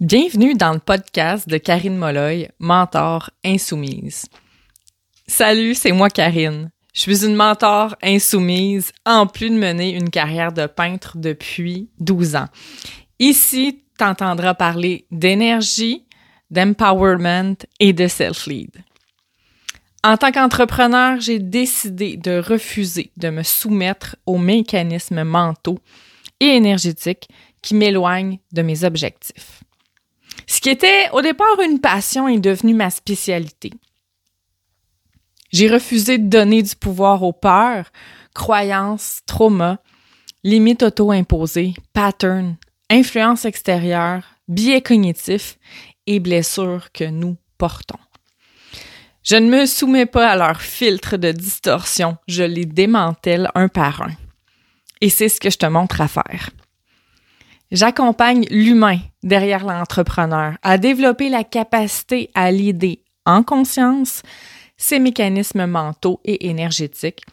Bienvenue dans le podcast de Karine Molloy, mentor insoumise. Salut, c'est moi Karine. Je suis une mentor insoumise en plus de mener une carrière de peintre depuis 12 ans. Ici, tu entendras parler d'énergie, d'empowerment et de self-lead. En tant qu'entrepreneur, j'ai décidé de refuser de me soumettre aux mécanismes mentaux et énergétiques qui m'éloignent de mes objectifs. Ce qui était au départ une passion est devenu ma spécialité. J'ai refusé de donner du pouvoir aux peurs, croyances, traumas, limites auto-imposées, patterns, influences extérieures, biais cognitifs et blessures que nous portons. Je ne me soumets pas à leurs filtres de distorsion, je les démantèle un par un. Et c'est ce que je te montre à faire. J'accompagne l'humain derrière l'entrepreneur à développer la capacité à l'idée en conscience ses mécanismes mentaux et énergétiques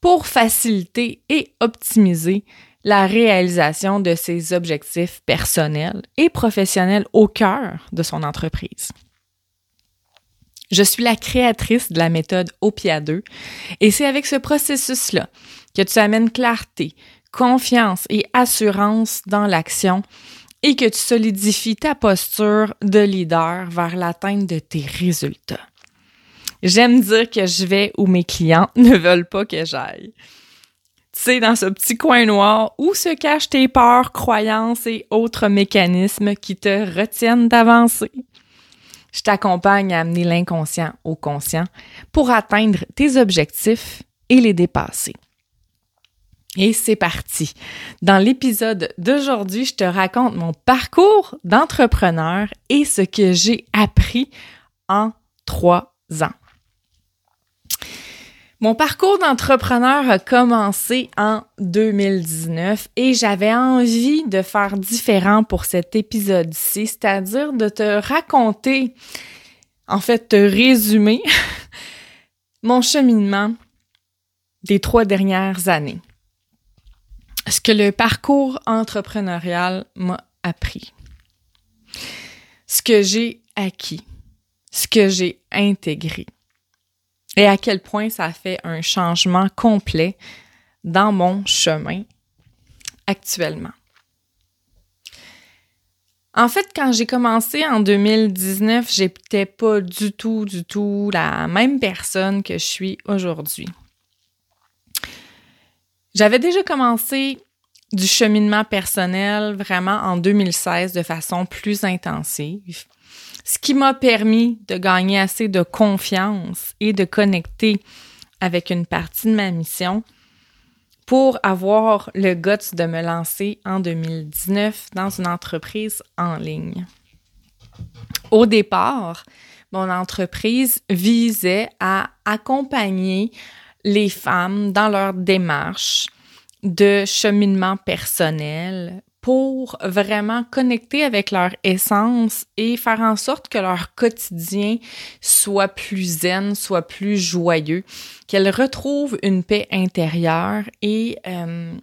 pour faciliter et optimiser la réalisation de ses objectifs personnels et professionnels au cœur de son entreprise. Je suis la créatrice de la méthode OPIA 2 et c'est avec ce processus-là que tu amènes clarté, confiance et assurance dans l'action et que tu solidifies ta posture de leader vers l'atteinte de tes résultats. J'aime dire que je vais où mes clients ne veulent pas que j'aille. Tu sais, dans ce petit coin noir où se cachent tes peurs, croyances et autres mécanismes qui te retiennent d'avancer. Je t'accompagne à amener l'inconscient au conscient pour atteindre tes objectifs et les dépasser. Et c'est parti. Dans l'épisode d'aujourd'hui, je te raconte mon parcours d'entrepreneur et ce que j'ai appris en trois ans. Mon parcours d'entrepreneur a commencé en 2019 et j'avais envie de faire différent pour cet épisode-ci, c'est-à-dire de te raconter, en fait, te résumer mon cheminement des trois dernières années ce que le parcours entrepreneurial m'a appris, ce que j'ai acquis, ce que j'ai intégré et à quel point ça fait un changement complet dans mon chemin actuellement. En fait, quand j'ai commencé en 2019, j'étais pas du tout, du tout la même personne que je suis aujourd'hui. J'avais déjà commencé du cheminement personnel vraiment en 2016 de façon plus intensive, ce qui m'a permis de gagner assez de confiance et de connecter avec une partie de ma mission pour avoir le guts de me lancer en 2019 dans une entreprise en ligne. Au départ, mon entreprise visait à accompagner les femmes dans leur démarche de cheminement personnel pour vraiment connecter avec leur essence et faire en sorte que leur quotidien soit plus zen, soit plus joyeux, qu'elles retrouvent une paix intérieure et euh,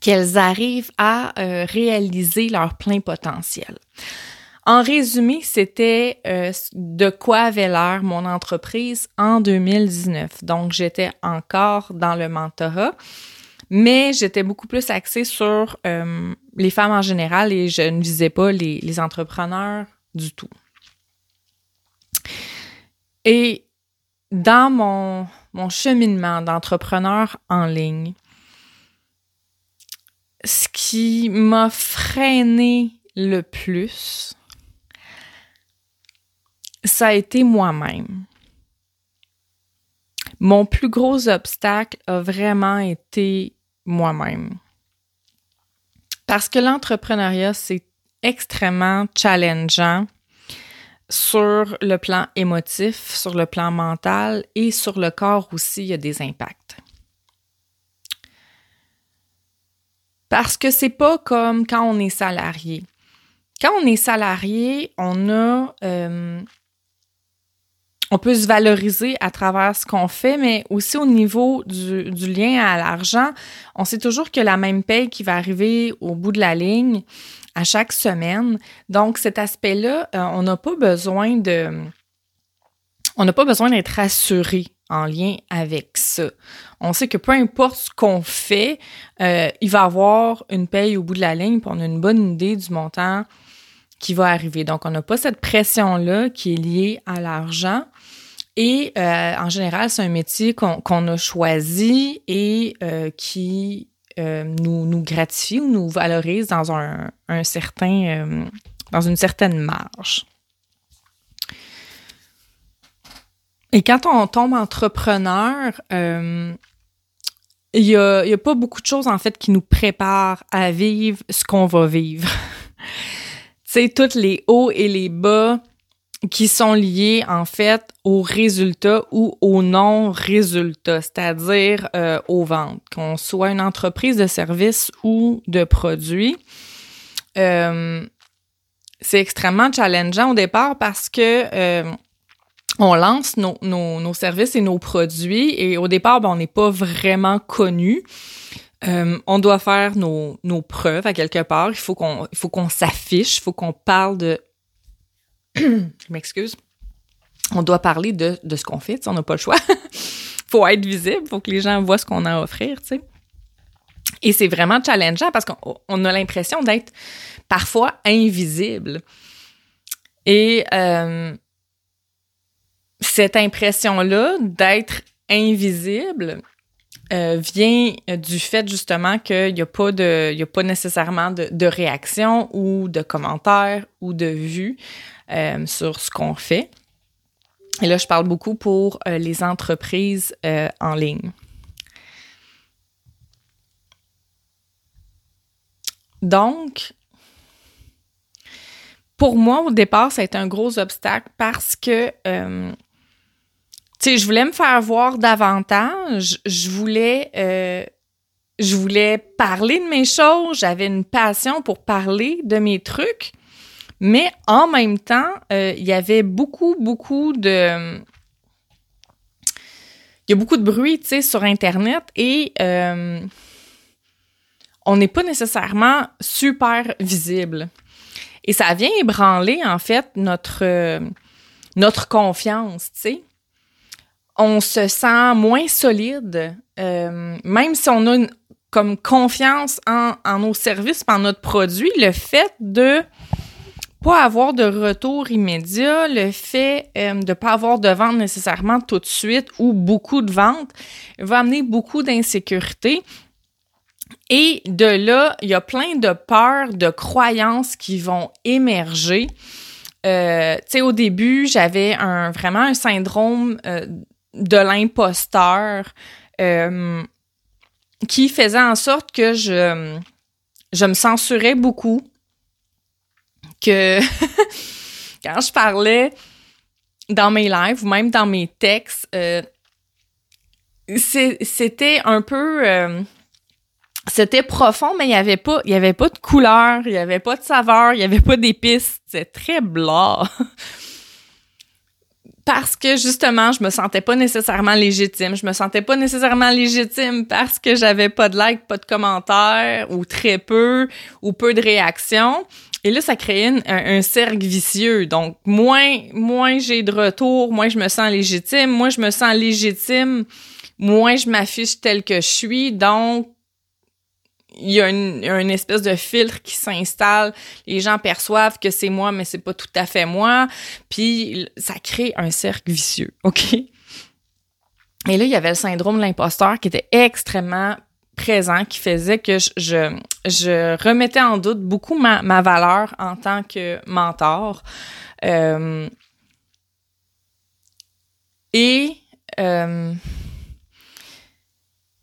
qu'elles arrivent à euh, réaliser leur plein potentiel. En résumé, c'était euh, de quoi avait l'air mon entreprise en 2019. Donc, j'étais encore dans le mentorat, mais j'étais beaucoup plus axée sur euh, les femmes en général et je ne visais pas les, entrepreneurs du tout. Et dans mon, mon cheminement d'entrepreneur en ligne, ce qui m'a freiné le plus, ça a été moi-même. Mon plus gros obstacle a vraiment été moi-même. Parce que l'entrepreneuriat, c'est extrêmement challengeant sur le plan émotif, sur le plan mental et sur le corps aussi, il y a des impacts. Parce que c'est pas comme quand on est salarié. Quand on est salarié, on a euh, on peut se valoriser à travers ce qu'on fait, mais aussi au niveau du, lien à l'argent, on sait toujours que la même paye qui va arriver au bout de la ligne à chaque semaine. Donc, cet aspect-là, euh, on n'a pas besoin de... On n'a pas besoin d'être rassuré en lien avec ça. On sait que peu importe ce qu'on fait, euh, il va y avoir une paye au bout de la ligne, puis on a une bonne idée du montant qui va arriver. Donc, on n'a pas cette pression-là qui est liée à l'argent. Et euh, en général, c'est un métier qu'on a choisi et qui euh, nous, gratifie ou nous valorise dans un, certain, euh, dans une certaine marge. Et quand on tombe entrepreneur, euh, il n'y a, pas beaucoup de choses en fait qui nous préparent à vivre ce qu'on va vivre. sais, tous les hauts et les bas qui sont liés en fait aux résultats ou aux non-résultats, c'est-à-dire euh, aux ventes, qu'on soit une entreprise de services ou de produits. Euh, c'est extrêmement challengeant au départ parce que euh, on lance nos, nos, nos, services et nos produits et au départ, ben, on n'est pas vraiment connu. Euh, on doit faire nos, nos preuves à quelque part. Il faut qu'on il faut qu'on s'affiche, il faut qu'on parle de je m'excuse, on doit parler de, ce qu'on fait, on n'a pas le choix. faut être visible, faut que les gens voient ce qu'on a à offrir, tu sais. Et c'est vraiment challengeant parce qu'on a l'impression d'être parfois invisible. Et euh, cette impression-là d'être invisible euh, vient du fait justement qu'il n'y a pas de, il y a pas nécessairement de, de réaction ou de commentaires ou de vues euh, sur ce qu'on fait. Et là, je parle beaucoup pour euh, les entreprises euh, en ligne. Donc, pour moi, au départ, ça a été un gros obstacle parce que, tu sais, je voulais me faire voir davantage. Je voulais, je voulais parler de mes choses. J'avais une passion pour parler de mes trucs. Mais en même temps, euh, il y avait beaucoup, beaucoup de... Il y a beaucoup de bruit, tu sais, sur Internet et euh, on n'est pas nécessairement super visible. Et ça vient ébranler, en fait, notre, notre confiance, tu sais. On se sent moins solide, euh, même si on a comme confiance en, nos services, en notre produit, le fait de pas avoir de retour immédiat, le fait euh, de pas avoir de vente nécessairement tout de suite ou beaucoup de ventes va amener beaucoup d'insécurité. Et de là, il y a plein de peurs, de croyances qui vont émerger. Euh, tu sais, au début, j'avais un vraiment un syndrome euh, de l'imposteur euh, qui faisait en sorte que je, je me censurais beaucoup que quand je parlais dans mes lives ou même dans mes textes, euh, c'était un peu euh, c'était profond mais il y avait pas avait pas de couleur, il y avait pas de saveur, il y avait pas d'épices, c'était très blanc. parce que justement, je me sentais pas nécessairement légitime. Je me sentais pas nécessairement légitime parce que j'avais pas de likes, pas de commentaires ou très peu ou peu de réactions. Et là, ça crée un, cercle vicieux. Donc, moins, moins j'ai de retour, moins je me sens légitime. Moins je me sens légitime, moins je m'affiche tel que je suis. Donc, il y a une, espèce de filtre qui s'installe. Les gens perçoivent que c'est moi, mais c'est pas tout à fait moi. Puis, ça crée un cercle vicieux. OK? Et là, il y avait le syndrome de l'imposteur qui était extrêmement présent qui faisait que je, je, remettais en doute beaucoup ma, ma, valeur en tant que mentor. Euh, et euh,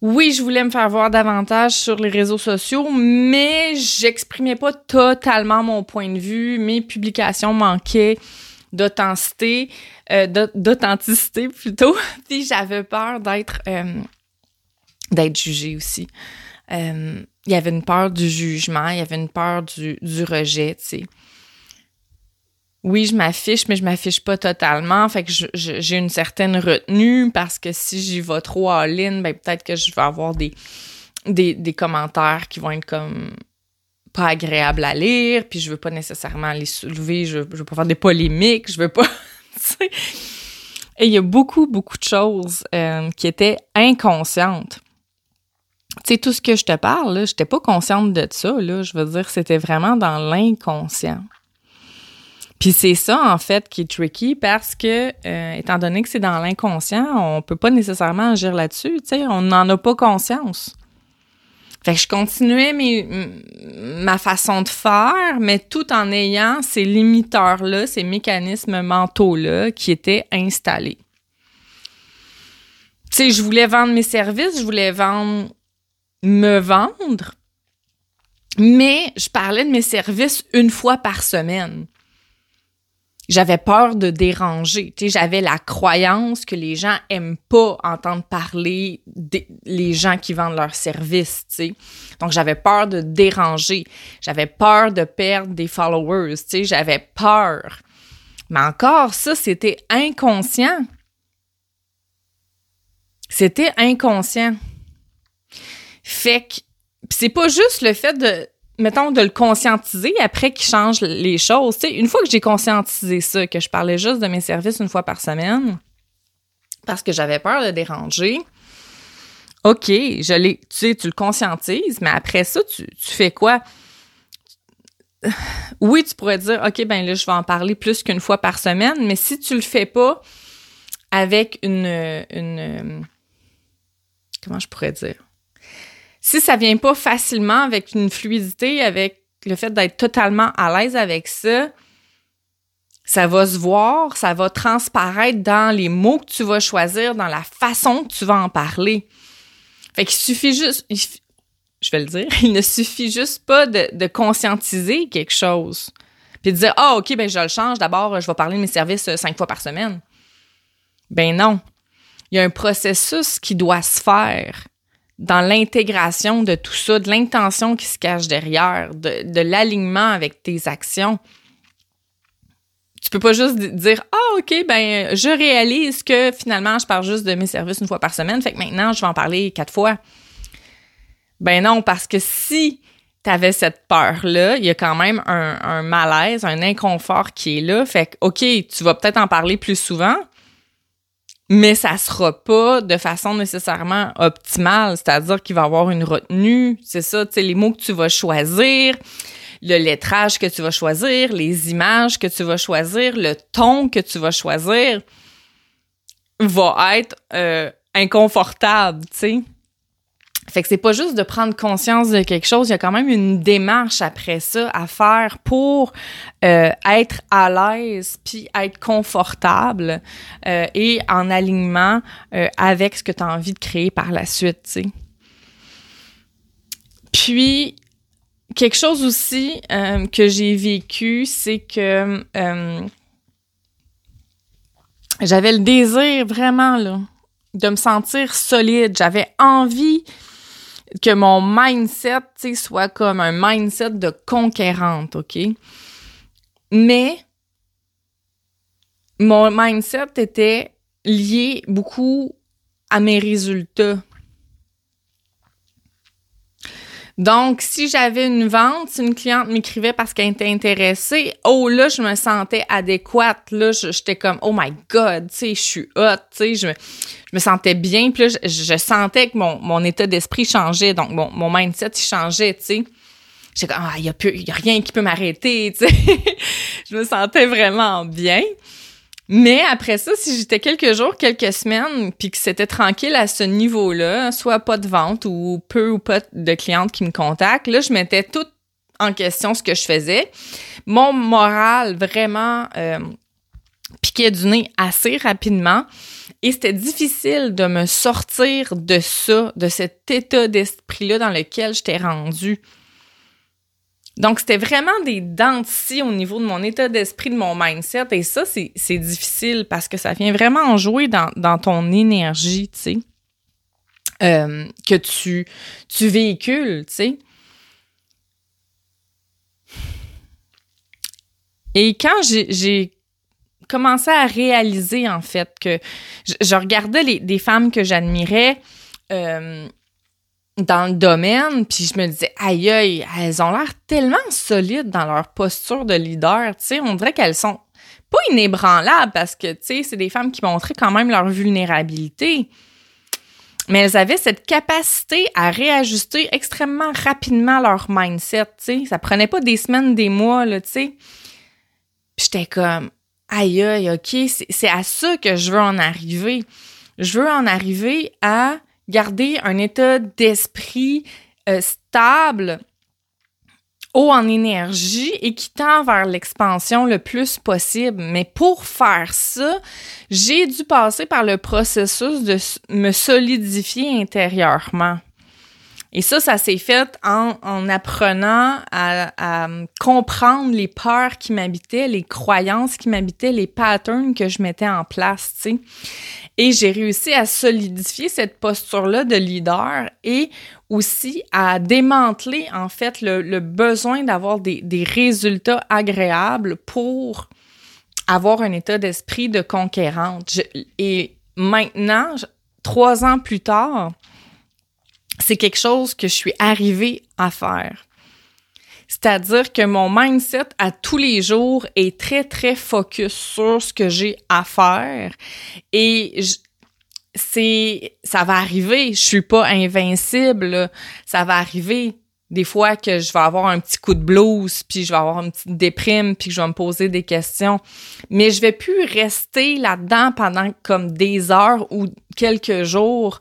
oui, je voulais me faire voir davantage sur les réseaux sociaux, mais j'exprimais pas totalement mon point de vue. Mes publications manquaient d'authenticité, euh, d'authenticité plutôt. Puis j'avais peur d'être d'être jugé aussi. Euh, il y avait une peur du jugement, il y avait une peur du, du rejet, tu sais. Oui, je m'affiche, mais je m'affiche pas totalement. Fait que j'ai une certaine retenue parce que si j'y vais trop en ligne, ben peut-être que je vais avoir des, des, des commentaires qui vont être comme pas agréables à lire, puis je veux pas nécessairement les soulever, je, je veux pas faire des polémiques, je veux pas... Et il y a beaucoup, beaucoup de choses euh, qui étaient inconscientes. Tu sais, tout ce que je te parle, là, j'étais pas consciente de ça, là. Je veux dire, c'était vraiment dans l'inconscient. Puis c'est ça, en fait, qui est tricky parce que, euh, étant donné que c'est dans l'inconscient, on peut pas nécessairement agir là-dessus, tu sais, on n'en a pas conscience. Fait que je continuais ma façon de faire, mais tout en ayant ces limiteurs-là, ces mécanismes mentaux-là qui étaient installés. Tu sais, je voulais vendre mes services, je voulais vendre, me vendre, mais je parlais de mes services une fois par semaine j'avais peur de déranger. Tu sais, j'avais la croyance que les gens aiment pas entendre parler des les gens qui vendent leurs services, tu sais. Donc j'avais peur de déranger, j'avais peur de perdre des followers, tu sais, j'avais peur. Mais encore ça, c'était inconscient. C'était inconscient. Fait que c'est pas juste le fait de mettons, de le conscientiser après qu'il change les choses. sais, une fois que j'ai conscientisé ça, que je parlais juste de mes services une fois par semaine, parce que j'avais peur de déranger, OK, je l'ai, tu sais, tu le conscientises, mais après ça, tu, tu fais quoi? Oui, tu pourrais dire, OK, ben là, je vais en parler plus qu'une fois par semaine, mais si tu le fais pas avec une, une comment je pourrais dire? Si ça vient pas facilement avec une fluidité, avec le fait d'être totalement à l'aise avec ça, ça va se voir, ça va transparaître dans les mots que tu vas choisir, dans la façon que tu vas en parler. Fait qu'il suffit juste, je vais le dire, il ne suffit juste pas de, conscientiser quelque chose. Puis de dire, ah, OK, ben je le change. D'abord, je vais parler de mes services euh, cinq fois par semaine. Ben non. Il y a un processus qui doit se faire dans l'intégration de tout ça, de l'intention qui se cache derrière, de, l'alignement avec tes actions. Tu peux pas juste dire ah ok ben je réalise que finalement je parle juste de mes services une fois par semaine, fait que maintenant je vais en parler quatre fois. Ben non parce que si tu avais cette peur là, il y a quand même un, un malaise, un inconfort qui est là, fait que ok tu vas peut-être en parler plus souvent, mais ça sera pas de façon nécessairement optimale, c'est-à-dire qu'il va avoir une retenue, c'est ça, tu sais, les mots que tu vas choisir, le lettrage que tu vas choisir, les images que tu vas choisir, le ton que tu vas choisir va être euh, inconfortable, tu sais. Fait que c'est pas juste de prendre conscience de quelque chose, il y a quand même une démarche après ça à faire pour euh, être à l'aise puis être confortable euh, et en alignement euh, avec ce que tu as envie de créer par la suite, tu sais. Puis quelque chose aussi que j'ai vécu, c'est que j'avais le désir vraiment là de me sentir solide, j'avais envie que mon mindset, soit comme un mindset de conquérante, OK? Mais mon mindset était lié beaucoup à mes résultats. Donc, si j'avais une vente, si une cliente m'écrivait parce qu'elle était intéressée, oh là, je me sentais adéquate. Là, j'étais comme, oh my God, tu sais, je suis hot, tu sais, je, me sentais bien. Puis je, sentais que mon, état d'esprit changeait. Donc, mon, mon mindset, il changeait, tu sais. J'étais comme, ah, il y a, y a rien qui peut m'arrêter, tu sais. je me sentais vraiment bien. Mais après ça, si j'étais quelques jours, quelques semaines, puis que c'était tranquille à ce niveau-là, soit pas de vente ou peu ou pas de clientes qui me contactent, là, je mettais tout en question ce que je faisais. Mon moral vraiment euh, piquait du nez assez rapidement et c'était difficile de me sortir de ça, de cet état d'esprit-là dans lequel j'étais rendue. Donc, c'était vraiment des dents de au niveau de mon état d'esprit, de mon mindset. Et ça, c'est difficile parce que ça vient vraiment en jouer dans, dans ton énergie, tu sais, euh, que tu, tu véhicules, tu sais. Et quand j'ai commencé à réaliser, en fait, que je, regardais les, des femmes que j'admirais, euh, dans le domaine, puis je me disais, aïe aïe, elles ont l'air tellement solides dans leur posture de leader, tu sais, on dirait qu'elles sont pas inébranlables parce que, tu sais, c'est des femmes qui montraient quand même leur vulnérabilité. Mais elles avaient cette capacité à réajuster extrêmement rapidement leur mindset, tu sais. Ça prenait pas des semaines, des mois, là, tu sais. j'étais comme, aïe aïe, ok, c'est à ça que je veux en arriver. Je veux en arriver à garder un état d'esprit euh, stable, haut en énergie et qui tend vers l'expansion le plus possible. Mais pour faire ça, j'ai dû passer par le processus de me solidifier intérieurement. Et ça, ça s'est fait en, en apprenant à, à, comprendre les peurs qui m'habitaient, les croyances qui m'habitaient, les patterns que je mettais en place, tu sais. Et j'ai réussi à solidifier cette posture-là de leader et aussi à démanteler, en fait, le, le besoin d'avoir des, des résultats agréables pour avoir un état d'esprit de conquérante. et maintenant, trois ans plus tard, c'est quelque chose que je suis arrivée à faire. C'est-à-dire que mon mindset à tous les jours est très, très focus sur ce que j'ai à faire. Et c'est, ça va arriver. Je suis pas invincible. Ça va arriver des fois que je vais avoir un petit coup de blues, puis je vais avoir une petite déprime, puis que je vais me poser des questions. Mais je vais plus rester là-dedans pendant comme des heures ou quelques jours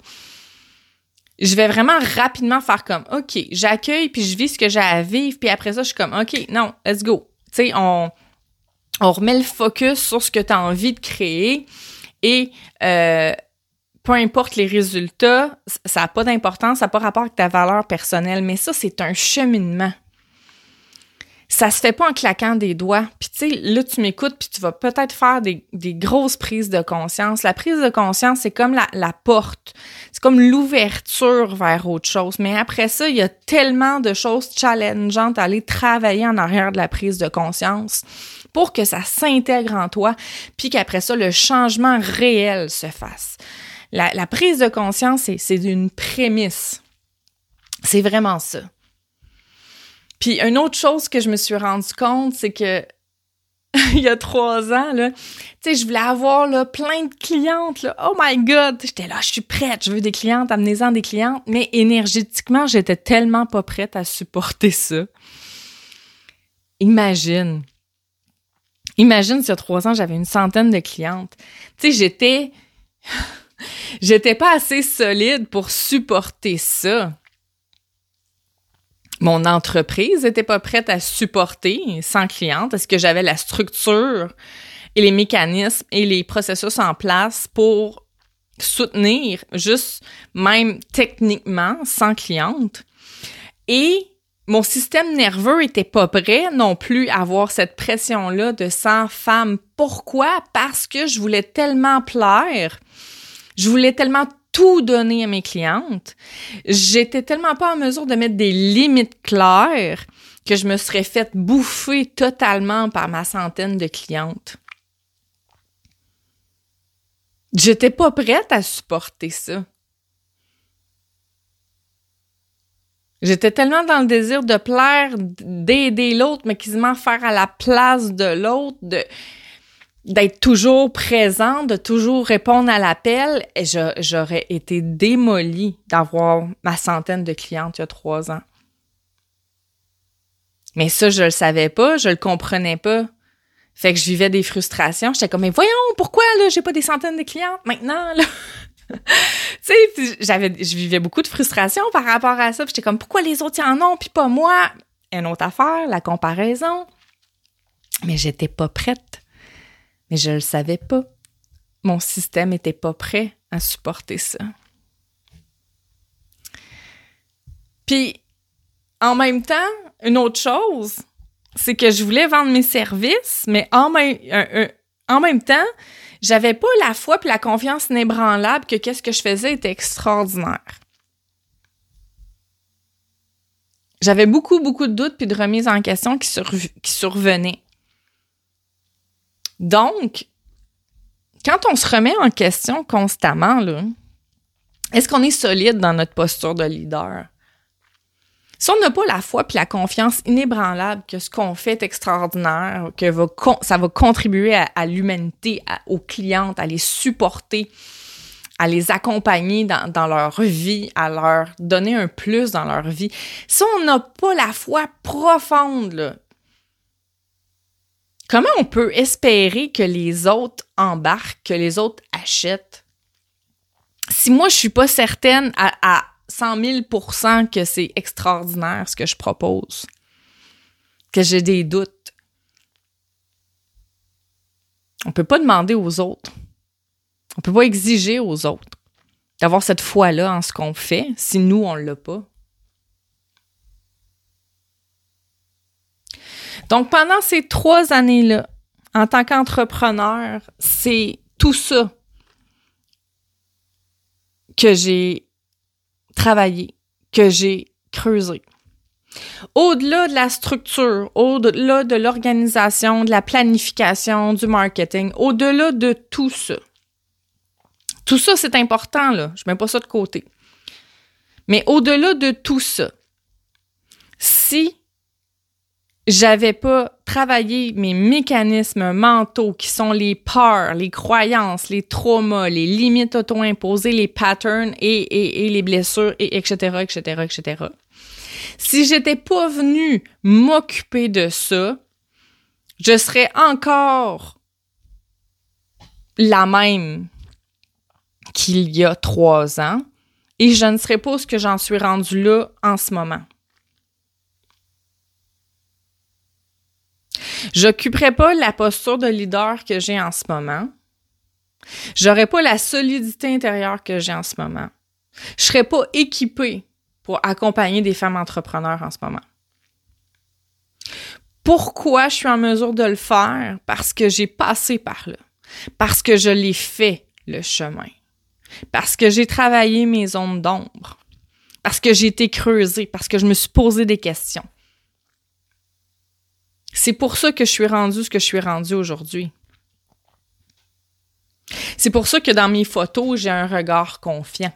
je vais vraiment rapidement faire comme OK, j'accueille puis je vis ce que j'ai à vivre puis après ça je suis comme OK, non, let's go. Tu sais on on remet le focus sur ce que tu as envie de créer et euh, peu importe les résultats, ça n'a pas d'importance, ça n'a pas rapport avec ta valeur personnelle, mais ça, c'est un cheminement ça se fait pas en claquant des doigts. Puis tu sais, là, tu m'écoutes, puis tu vas peut-être faire des, des, grosses prises de conscience. La prise de conscience, c'est comme la, la porte. C'est comme l'ouverture vers autre chose. Mais après ça, il y a tellement de choses challengeantes à aller travailler en arrière de la prise de conscience pour que ça s'intègre en toi, puis qu'après ça, le changement réel se fasse. La, la prise de conscience, c'est une prémisse. C'est vraiment ça. Puis une autre chose que je me suis rendu compte, c'est que il y a trois ans, là, tu sais, je voulais avoir là, plein de clientes. Oh my God! J'étais là, je suis prête, je veux des clientes, amenez-en des clientes. Mais énergétiquement, j'étais tellement pas prête à supporter ça. Imagine. Imagine, il y a trois ans, j'avais une centaine de clientes. Tu sais, j'étais... j'étais pas assez solide pour supporter ça mon entreprise n'était pas prête à supporter 100 clientes. Est-ce que j'avais la structure et les mécanismes et les processus en place pour soutenir juste même techniquement 100 clientes? Et mon système nerveux était pas prêt non plus à avoir cette pression-là de 100 femmes. Pourquoi? Parce que je voulais tellement plaire. Je voulais tellement tout donner à mes clientes. J'étais tellement pas en mesure de mettre des limites claires que je me serais fait bouffer totalement par ma centaine de clientes. J'étais pas prête à supporter ça. J'étais tellement dans le désir de plaire, d'aider l'autre, mais quasiment faire à la place de l'autre, de d'être toujours présent, de toujours répondre à l'appel, j'aurais été démolie d'avoir ma centaine de clientes il y a trois ans. Mais ça, je le savais pas, je le comprenais pas. Fait que je vivais des frustrations. J'étais comme, mais voyons, pourquoi, là, j'ai pas des centaines de clientes maintenant, là? tu sais, j'avais, je vivais beaucoup de frustration par rapport à ça. j'étais comme, pourquoi les autres y en ont, puis pas moi? Une autre affaire, la comparaison. Mais j'étais pas prête. Mais je ne le savais pas. Mon système n'était pas prêt à supporter ça. Puis, en même temps, une autre chose, c'est que je voulais vendre mes services, mais en même, temps, j'avais pas la foi puis la confiance inébranlable que qu'est-ce que je faisais était extraordinaire. J'avais beaucoup, beaucoup de doutes puis de remises en question qui survenaient. Donc, quand on se remet en question constamment, Est-ce qu'on est solide dans notre posture de leader? Si on n'a pas la foi puis la confiance inébranlable que ce qu'on fait est extraordinaire, que ça va contribuer à, l'humanité, aux clientes, à les supporter, à les accompagner dans, dans, leur vie, à leur donner un plus dans leur vie. Si on n'a pas la foi profonde, là, comment on peut espérer que les autres embarquent, que les autres achètent? Si moi, je suis pas certaine à, à 100 000 que c'est extraordinaire ce que je propose, que j'ai des doutes, on peut pas demander aux autres. On peut pas exiger aux autres d'avoir cette foi-là en ce qu'on fait si nous, on l'a pas. Donc, pendant ces trois années-là, en tant qu'entrepreneur, c'est tout ça que j'ai travaillé, que j'ai creusé. Au-delà de la structure, au-delà de l'organisation, de la planification, du marketing, au-delà de tout ça, tout ça, c'est important, là. Je mets pas ça de côté. Mais au-delà de tout ça, si j'avais pas travaillé mes mécanismes mentaux qui sont les peurs, les croyances, les traumas, les limites auto-imposées, les patterns et, les blessures, et etc., etc., etc. Si j'étais pas venu m'occuper de ça, je serais encore la même qu'il y a trois ans et je ne serais pas ce que j'en suis rendu là en ce moment. J'occuperai pas la posture de leader que j'ai en ce moment. J'aurais pas la solidité intérieure que j'ai en ce moment. Je serais pas équipée pour accompagner des femmes entrepreneurs en ce moment. Pourquoi je suis en mesure de le faire? Parce que j'ai passé par là. Parce que je l'ai fait, le chemin. Parce que j'ai travaillé mes zones d'ombre. Parce que j'ai été creusée. Parce que je me suis posé des questions. C'est pour ça que je suis rendue ce que je suis rendue aujourd'hui. C'est pour ça que dans mes photos, j'ai un regard confiant.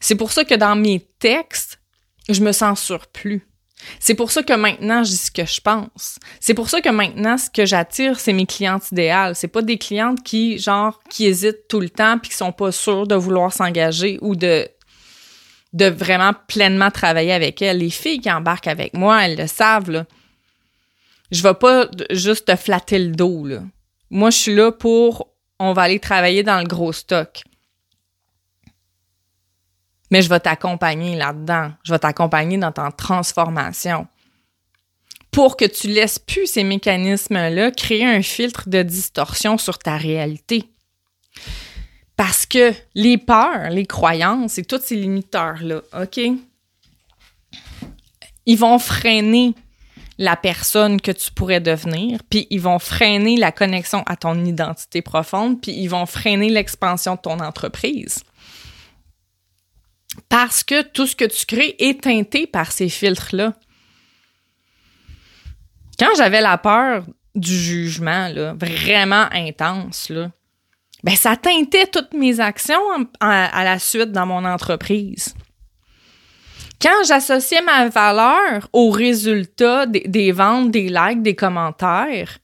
C'est pour ça que dans mes textes, je me sens surplus. C'est pour ça que maintenant, je dis ce que je pense. C'est pour ça que maintenant, ce que j'attire, c'est mes clientes idéales. C'est pas des clientes qui, genre, qui hésitent tout le temps puis qui sont pas sûres de vouloir s'engager ou de, de vraiment pleinement travailler avec elles. Les filles qui embarquent avec moi, elles le savent, là je vais pas juste te flatter le dos, là. Moi, je suis là pour on va aller travailler dans le gros stock. Mais je vais t'accompagner là-dedans. Je vais t'accompagner dans ta transformation. Pour que tu laisses plus ces mécanismes-là créer un filtre de distorsion sur ta réalité. Parce que les peurs, les croyances et tous ces limiteurs-là, OK? Ils vont freiner la personne que tu pourrais devenir, puis ils vont freiner la connexion à ton identité profonde, puis ils vont freiner l'expansion de ton entreprise. Parce que tout ce que tu crées est teinté par ces filtres-là. Quand j'avais la peur du jugement, vraiment intense, là, ben ça teintait toutes mes actions à la suite dans mon entreprise. Quand j'associais ma valeur au résultat des, ventes, des likes, des commentaires,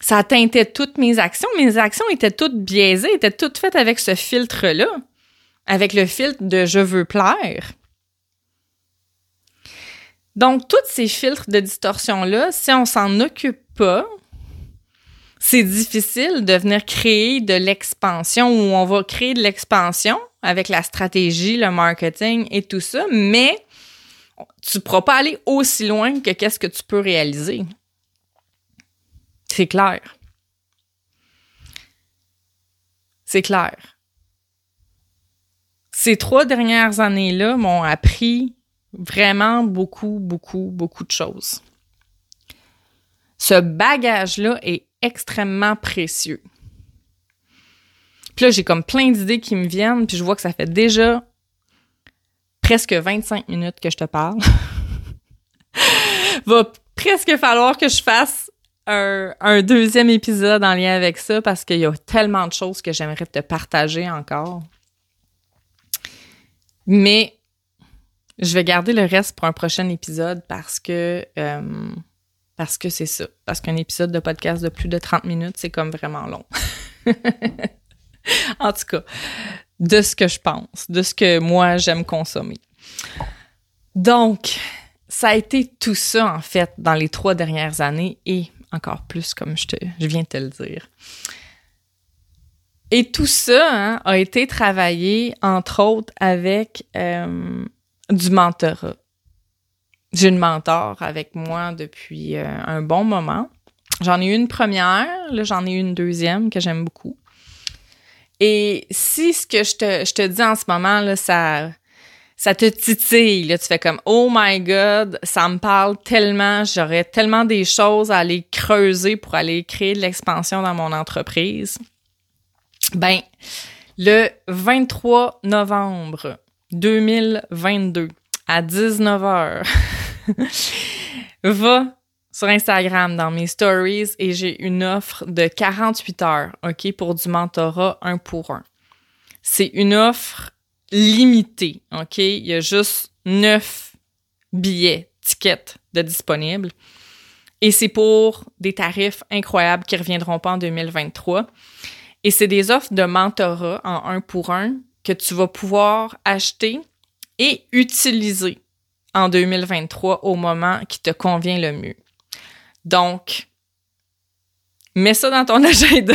ça teintait toutes mes actions. Mes actions étaient toutes biaisées, étaient toutes faites avec ce filtre-là, avec le filtre de je veux plaire. Donc, tous ces filtres de distorsion-là, si on s'en occupe pas, c'est difficile de venir créer de l'expansion où on va créer de l'expansion avec la stratégie, le marketing et tout ça, mais tu ne pourras pas aller aussi loin que qu'est-ce que tu peux réaliser. C'est clair. C'est clair. Ces trois dernières années-là m'ont appris vraiment beaucoup, beaucoup, beaucoup de choses. Ce bagage-là est extrêmement précieux. Puis là, j'ai comme plein d'idées qui me viennent, puis je vois que ça fait déjà presque 25 minutes que je te parle. Va presque falloir que je fasse un, deuxième épisode en lien avec ça parce qu'il y a tellement de choses que j'aimerais te partager encore. Mais je vais garder le reste pour un prochain épisode parce que euh, parce que c'est ça. Parce qu'un épisode de podcast de plus de 30 minutes, c'est comme vraiment long. en tout cas, de ce que je pense, de ce que moi j'aime consommer. Donc, ça a été tout ça, en fait, dans les trois dernières années et encore plus, comme je, viens de te le dire. Et tout ça hein, a été travaillé, entre autres, avec euh, du mentorat. J'ai une mentor avec moi depuis euh, un bon moment. J'en ai une première, là j'en ai une deuxième que j'aime beaucoup. Et si ce que je te, je te dis en ce moment, là, ça, ça te titille, là, tu fais comme Oh my God, ça me parle tellement, j'aurais tellement des choses à aller creuser pour aller créer de l'expansion dans mon entreprise. Ben, le 23 novembre 2022 à 19h, va sur Instagram dans mes stories et j'ai une offre de 48 heures, OK, pour du mentorat un pour un. C'est une offre limitée, OK? Il y a juste 9 billets, tickets de disponibles. Et c'est pour des tarifs incroyables qui reviendront pas en 2023. Et c'est des offres de mentorat en un pour un que tu vas pouvoir acheter et utiliser en 2023 au moment qui te convient le mieux. Donc, mets ça dans ton agenda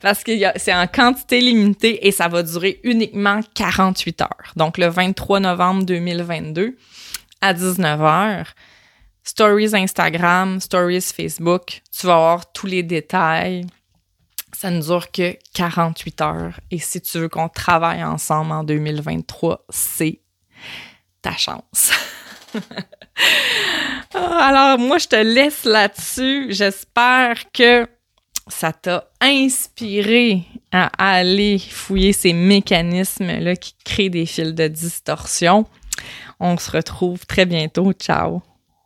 parce que c'est en quantité limitée et ça va durer uniquement 48 heures. Donc, le 23 novembre 2022 à 19h, Stories Instagram, Stories Facebook, tu vas avoir tous les détails. Ça ne dure que 48 heures. Et si tu veux qu'on travaille ensemble en 2023, c'est ta chance. Ah, alors, moi, je te laisse là-dessus. J'espère que ça t'a inspiré à aller fouiller ces mécanismes-là qui créent des fils de distorsion. On se retrouve très bientôt. Ciao!